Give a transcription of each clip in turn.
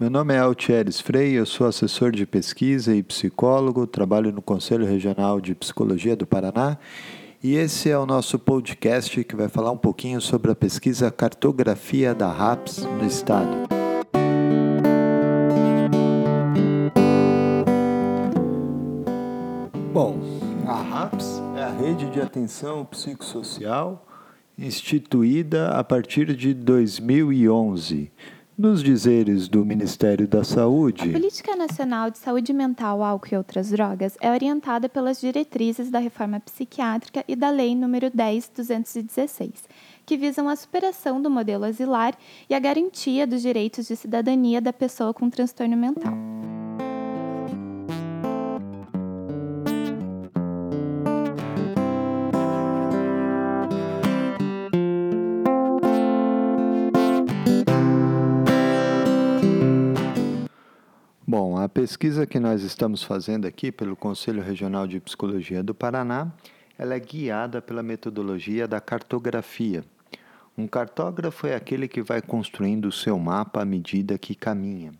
Meu nome é Altieres Frei, eu sou assessor de pesquisa e psicólogo, trabalho no Conselho Regional de Psicologia do Paraná e esse é o nosso podcast que vai falar um pouquinho sobre a pesquisa Cartografia da RAPS no Estado. Bom, a RAPS é a Rede de Atenção Psicossocial instituída a partir de 2011 nos dizeres do Ministério da Saúde, a Política Nacional de Saúde Mental, Álcool e Outras Drogas é orientada pelas diretrizes da Reforma Psiquiátrica e da Lei nº 10.216, que visam a superação do modelo asilar e a garantia dos direitos de cidadania da pessoa com transtorno mental. Pesquisa que nós estamos fazendo aqui pelo Conselho Regional de Psicologia do Paraná, ela é guiada pela metodologia da cartografia. Um cartógrafo é aquele que vai construindo o seu mapa à medida que caminha.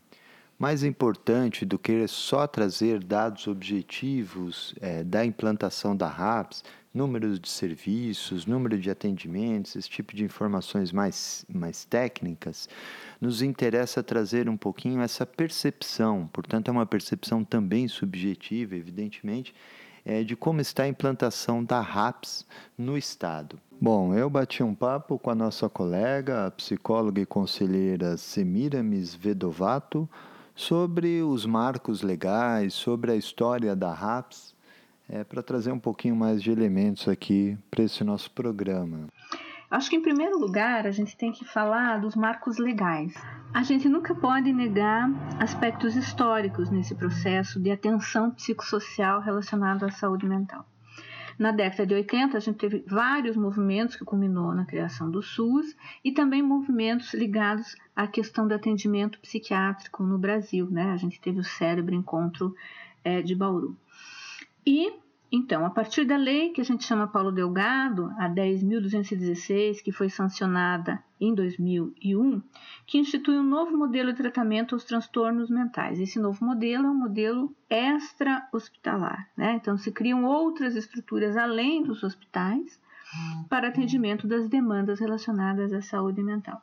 Mais importante do que só trazer dados objetivos é, da implantação da RAPS, números de serviços, número de atendimentos, esse tipo de informações mais, mais técnicas, nos interessa trazer um pouquinho essa percepção, portanto, é uma percepção também subjetiva, evidentemente, é, de como está a implantação da RAPS no Estado. Bom, eu bati um papo com a nossa colega, a psicóloga e conselheira Semiramis Vedovato, sobre os marcos legais, sobre a história da RAPS, é, para trazer um pouquinho mais de elementos aqui para esse nosso programa. Acho que, em primeiro lugar, a gente tem que falar dos marcos legais. A gente nunca pode negar aspectos históricos nesse processo de atenção psicossocial relacionado à saúde mental. Na década de 80, a gente teve vários movimentos que culminou na criação do SUS e também movimentos ligados à questão do atendimento psiquiátrico no Brasil. Né? A gente teve o Cérebro Encontro é, de Bauru. E então, a partir da lei que a gente chama Paulo Delgado, a 10.216, que foi sancionada em 2001, que institui um novo modelo de tratamento aos transtornos mentais. Esse novo modelo é um modelo extra-hospitalar. Né? Então, se criam outras estruturas além dos hospitais para atendimento das demandas relacionadas à saúde mental.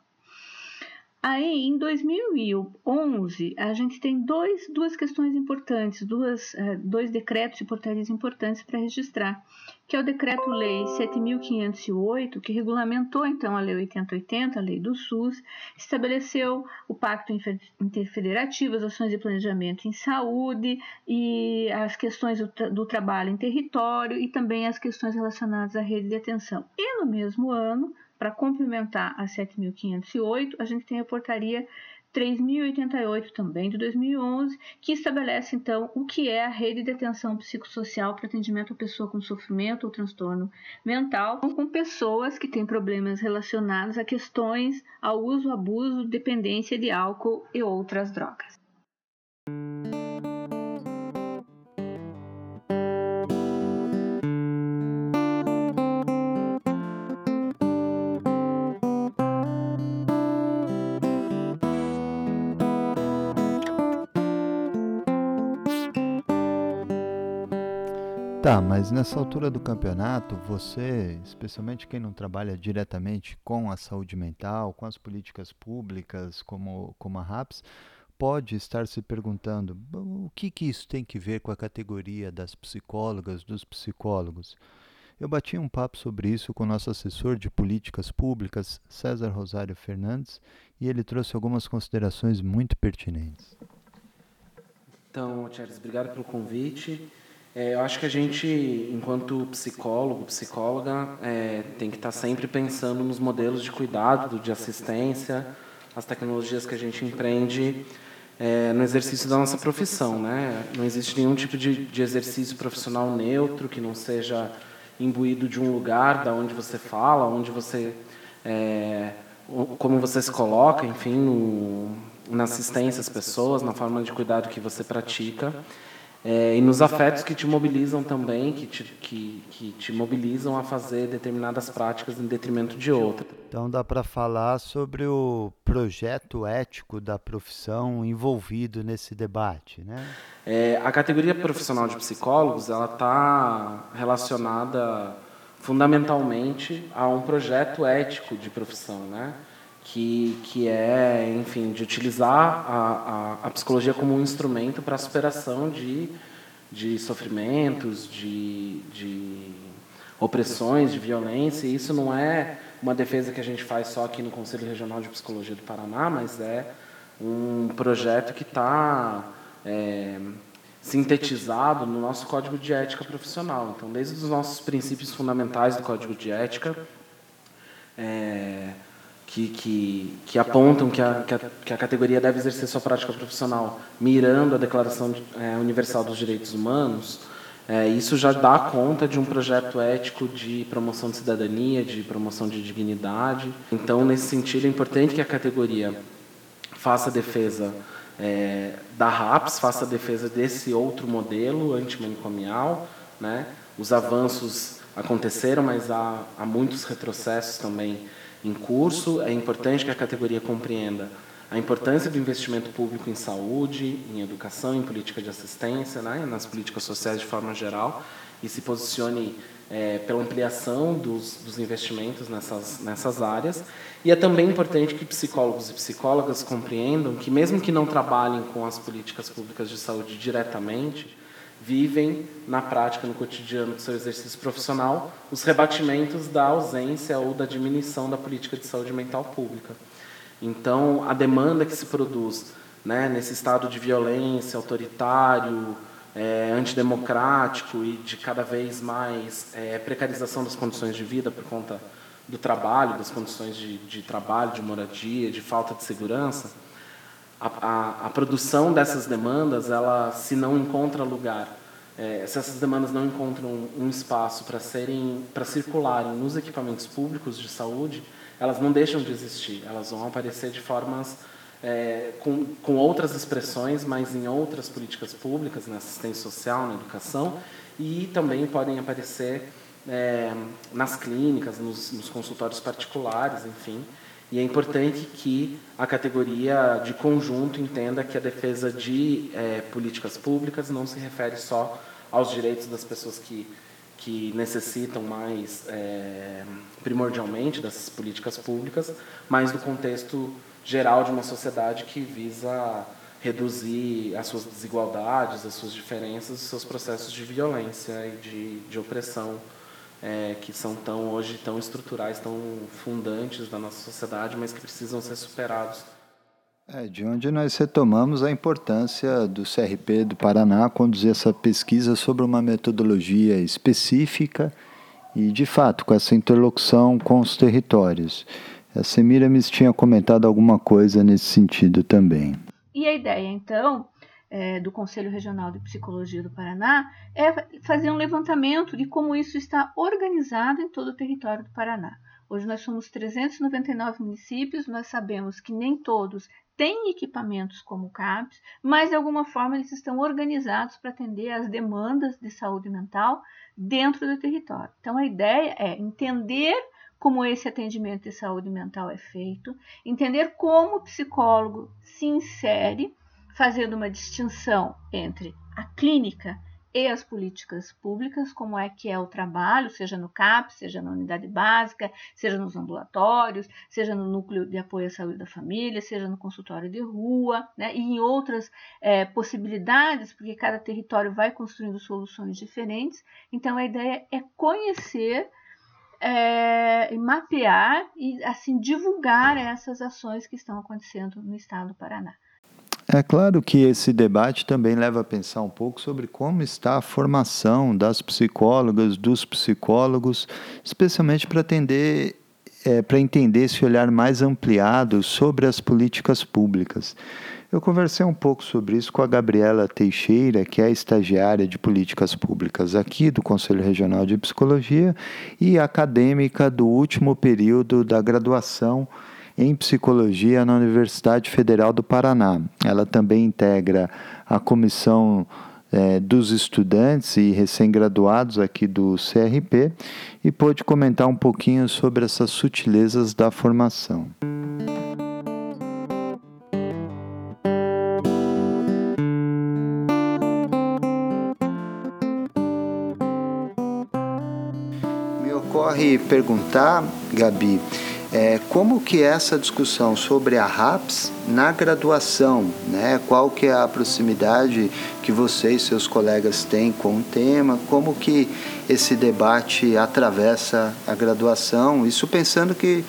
Aí, em 2011, a gente tem dois, duas questões importantes, duas, uh, dois decretos e portarias importantes para registrar, que é o Decreto-Lei 7.508, que regulamentou, então, a Lei 8080, a Lei do SUS, estabeleceu o Pacto Interfederativo, as ações de planejamento em saúde e as questões do, do trabalho em território e também as questões relacionadas à rede de atenção. E, no mesmo ano, para complementar a 7.508, a gente tem a portaria 3.088 também de 2011, que estabelece então o que é a rede de atenção psicossocial para atendimento à pessoa com sofrimento ou transtorno mental, com pessoas que têm problemas relacionados a questões ao uso, abuso, dependência de álcool e outras drogas. Tá, mas nessa altura do campeonato, você, especialmente quem não trabalha diretamente com a saúde mental, com as políticas públicas, como, como a RAPS, pode estar se perguntando o que, que isso tem que ver com a categoria das psicólogas, dos psicólogos. Eu bati um papo sobre isso com nosso assessor de políticas públicas, César Rosário Fernandes, e ele trouxe algumas considerações muito pertinentes. Então, Charles, obrigado pelo convite. É, eu acho que a gente, enquanto psicólogo, psicóloga, é, tem que estar sempre pensando nos modelos de cuidado, de assistência, as tecnologias que a gente empreende é, no exercício da nossa profissão. Né? Não existe nenhum tipo de, de exercício profissional neutro que não seja imbuído de um lugar, da onde você fala, onde você, é, como você se coloca, enfim, no, na assistência às pessoas, na forma de cuidado que você pratica. É, e nos afetos que te mobilizam também, que te, que, que te mobilizam a fazer determinadas práticas em detrimento de outras. Então dá para falar sobre o projeto ético da profissão envolvido nesse debate, né? É, a categoria profissional de psicólogos ela está relacionada fundamentalmente a um projeto ético de profissão, né? Que, que é, enfim, de utilizar a, a, a psicologia como um instrumento para a superação de, de sofrimentos, de, de opressões, de violência. E isso não é uma defesa que a gente faz só aqui no Conselho Regional de Psicologia do Paraná, mas é um projeto que está é, sintetizado no nosso Código de Ética Profissional. Então, desde os nossos princípios fundamentais do Código de Ética, é, que, que, que, apontam que a, que a, que, a, categoria deve exercer sua prática profissional mirando a Declaração é, Universal dos Direitos Humanos, é, isso já dá conta de um projeto ético de promoção de cidadania, de promoção de dignidade. Então, nesse sentido, é importante que a categoria faça defesa é, da RAPS, faça defesa desse outro modelo antimanicomial. Né? Os avanços aconteceram, mas há, há muitos retrocessos também em curso. É importante que a categoria compreenda a importância do investimento público em saúde, em educação, em política de assistência, né, nas políticas sociais de forma geral, e se posicione é, pela ampliação dos, dos investimentos nessas, nessas áreas. E é também importante que psicólogos e psicólogas compreendam que, mesmo que não trabalhem com as políticas públicas de saúde diretamente, vivem na prática, no cotidiano do seu exercício profissional, os rebatimentos da ausência ou da diminuição da política de saúde mental pública. Então, a demanda que se produz né, nesse estado de violência autoritário, é, antidemocrático e de cada vez mais é, precarização das condições de vida por conta do trabalho, das condições de, de trabalho, de moradia, de falta de segurança, a, a, produção dessas demandas, ela se não encontra lugar, é, se essas demandas não encontram um espaço para serem, para circularem nos equipamentos públicos de saúde, elas não deixam de existir, elas vão aparecer de formas é, com, com outras expressões, mas em outras políticas públicas, na assistência social, na educação, e também podem aparecer é, nas clínicas, nos, nos, consultórios particulares, enfim. E é importante que a categoria de conjunto entenda que a defesa de é, políticas públicas não se refere só aos direitos das pessoas que que necessitam mais é, primordialmente dessas políticas públicas, mas do contexto geral de uma sociedade que visa reduzir as suas desigualdades, as suas diferenças, os seus processos de violência e de, de opressão é, que são tão hoje tão estruturais, tão fundantes da nossa sociedade, mas que precisam ser superados. É, de onde nós retomamos a importância do CRP do Paraná conduzir essa pesquisa sobre uma metodologia específica e, de fato, com essa interlocução com os territórios. A Semiramis tinha comentado alguma coisa nesse sentido também. E a ideia, então, é, do Conselho Regional de Psicologia do Paraná é fazer um levantamento de como isso está organizado em todo o território do Paraná. Hoje nós somos 399 municípios, nós sabemos que nem todos têm equipamentos como o CAPS, mas de alguma forma eles estão organizados para atender às demandas de saúde mental dentro do território. Então a ideia é entender como esse atendimento de saúde mental é feito, entender como o psicólogo se insere, fazendo uma distinção entre a clínica e as políticas públicas, como é que é o trabalho, seja no CAP, seja na unidade básica, seja nos ambulatórios, seja no núcleo de apoio à saúde da família, seja no consultório de rua, né, e em outras é, possibilidades, porque cada território vai construindo soluções diferentes. Então, a ideia é conhecer é, mapear e assim divulgar essas ações que estão acontecendo no estado do Paraná. É claro que esse debate também leva a pensar um pouco sobre como está a formação das psicólogas, dos psicólogos, especialmente para atender, é, para entender esse olhar mais ampliado sobre as políticas públicas. Eu conversei um pouco sobre isso com a Gabriela Teixeira, que é estagiária de políticas públicas aqui do Conselho Regional de Psicologia e acadêmica do último período da graduação em psicologia na Universidade Federal do Paraná. Ela também integra a comissão é, dos estudantes e recém-graduados aqui do CRP e pôde comentar um pouquinho sobre essas sutilezas da formação. Me ocorre perguntar, Gabi, é, como que é essa discussão sobre a RAPS na graduação, né? Qual que é a proximidade que você e seus colegas têm com o tema? Como que esse debate atravessa a graduação? Isso pensando que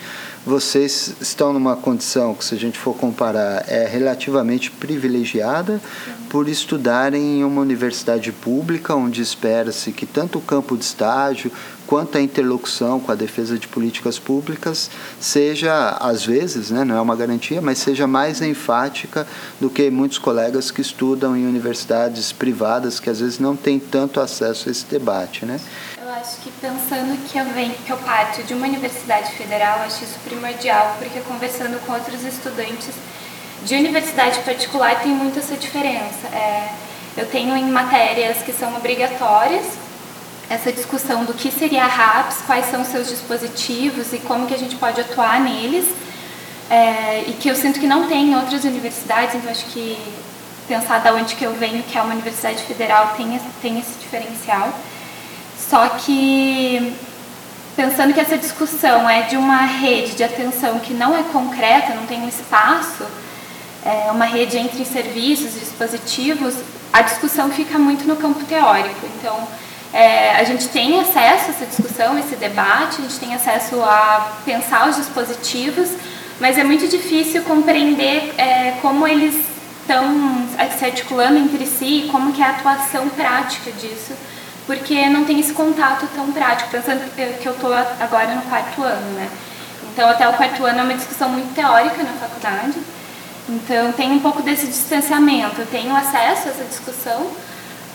vocês estão numa condição que, se a gente for comparar, é relativamente privilegiada por estudarem em uma universidade pública, onde espera-se que tanto o campo de estágio quanto a interlocução com a defesa de políticas públicas seja, às vezes, né, não é uma garantia, mas seja mais enfática do que muitos colegas que estudam em universidades privadas que às vezes não têm tanto acesso a esse debate, né? Eu acho que pensando que eu venho, que eu parto de uma universidade federal, acho isso primordial, porque conversando com outros estudantes de universidade particular tem muito essa diferença. É, eu tenho em matérias que são obrigatórias essa discussão do que seria a RAPS, quais são seus dispositivos e como que a gente pode atuar neles, é, e que eu sinto que não tem em outras universidades, então acho que pensar da onde que eu venho, que é uma universidade federal, tem, tem esse diferencial. Só que pensando que essa discussão é de uma rede de atenção que não é concreta, não tem um espaço, é uma rede entre serviços dispositivos, a discussão fica muito no campo teórico. Então, é, a gente tem acesso a essa discussão, esse debate, a gente tem acesso a pensar os dispositivos, mas é muito difícil compreender é, como eles estão se articulando entre si e como que é a atuação prática disso, porque não tem esse contato tão prático, pensando que eu estou agora no quarto ano, né? Então, até o quarto ano é uma discussão muito teórica na faculdade, então tem um pouco desse distanciamento, eu tenho acesso a essa discussão,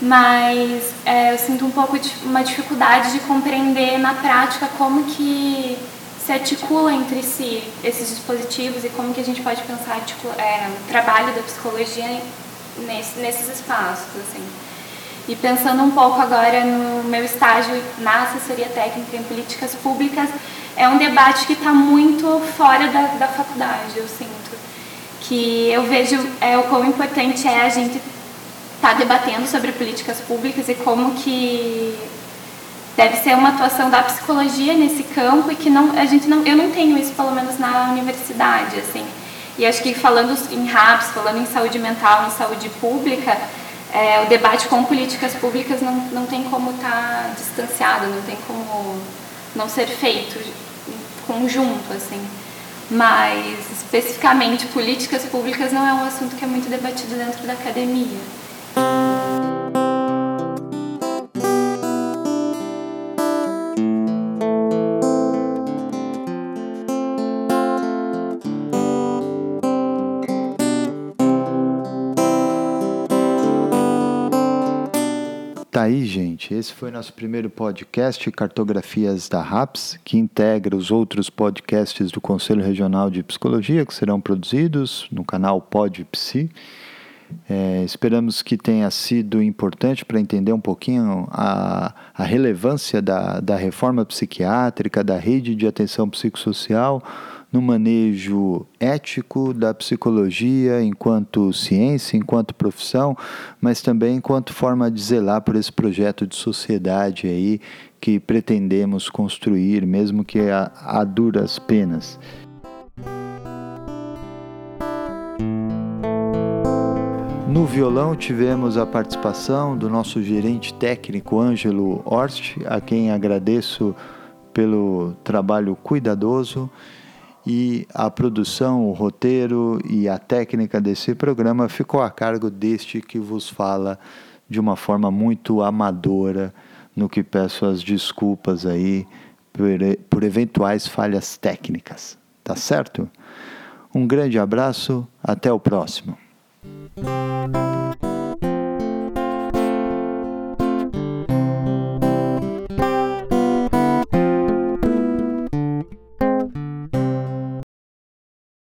mas é, eu sinto um pouco de uma dificuldade de compreender na prática como que se articula entre si esses dispositivos e como que a gente pode pensar é, o trabalho da psicologia nesse, nesses espaços, assim. E pensando um pouco agora no meu estágio na assessoria técnica em políticas públicas, é um debate que está muito fora da, da faculdade, eu sinto. Que eu vejo é, o quão importante é a gente está debatendo sobre políticas públicas e como que deve ser uma atuação da psicologia nesse campo e que não a gente não eu não tenho isso pelo menos na universidade assim. E acho que falando em RAPS falando em saúde mental em saúde pública é, o debate com políticas públicas não, não tem como estar tá distanciado não tem como não ser feito conjunto assim. Mas especificamente políticas públicas não é um assunto que é muito debatido dentro da academia Tá aí, gente. Esse foi nosso primeiro podcast, Cartografias da RAPS, que integra os outros podcasts do Conselho Regional de Psicologia que serão produzidos no canal PodPsi. É, esperamos que tenha sido importante para entender um pouquinho a, a relevância da, da reforma psiquiátrica, da rede de atenção psicossocial no manejo ético da psicologia enquanto ciência, enquanto profissão, mas também enquanto forma de zelar por esse projeto de sociedade aí que pretendemos construir, mesmo que a, a duras penas. No violão tivemos a participação do nosso gerente técnico Ângelo Horst, a quem agradeço pelo trabalho cuidadoso e a produção, o roteiro e a técnica desse programa ficou a cargo deste que vos fala de uma forma muito amadora, no que peço as desculpas aí por, por eventuais falhas técnicas. Tá certo? Um grande abraço, até o próximo.